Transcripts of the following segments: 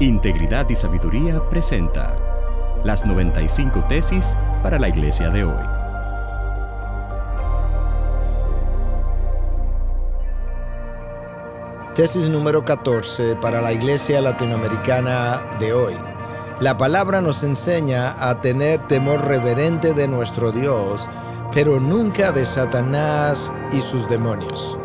Integridad y Sabiduría presenta las 95 tesis para la iglesia de hoy. Tesis número 14 para la iglesia latinoamericana de hoy. La palabra nos enseña a tener temor reverente de nuestro Dios, pero nunca de Satanás y sus demonios.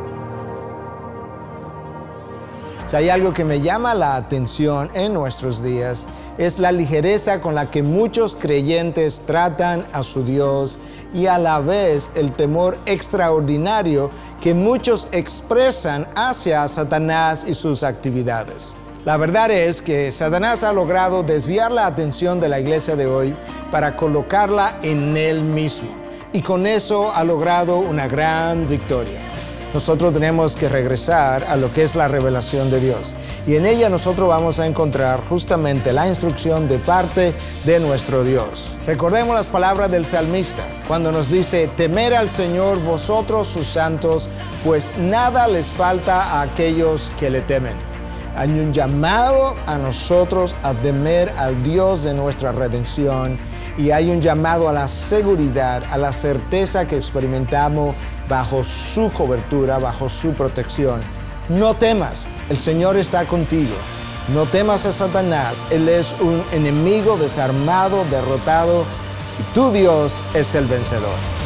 Si hay algo que me llama la atención en nuestros días, es la ligereza con la que muchos creyentes tratan a su Dios y a la vez el temor extraordinario que muchos expresan hacia Satanás y sus actividades. La verdad es que Satanás ha logrado desviar la atención de la iglesia de hoy para colocarla en él mismo y con eso ha logrado una gran victoria nosotros tenemos que regresar a lo que es la revelación de Dios. Y en ella nosotros vamos a encontrar justamente la instrucción de parte de nuestro Dios. Recordemos las palabras del salmista cuando nos dice, temer al Señor vosotros sus santos, pues nada les falta a aquellos que le temen. Hay un llamado a nosotros a temer al Dios de nuestra redención y hay un llamado a la seguridad, a la certeza que experimentamos bajo su cobertura, bajo su protección. No temas, el Señor está contigo. No temas a Satanás, Él es un enemigo desarmado, derrotado, y tu Dios es el vencedor.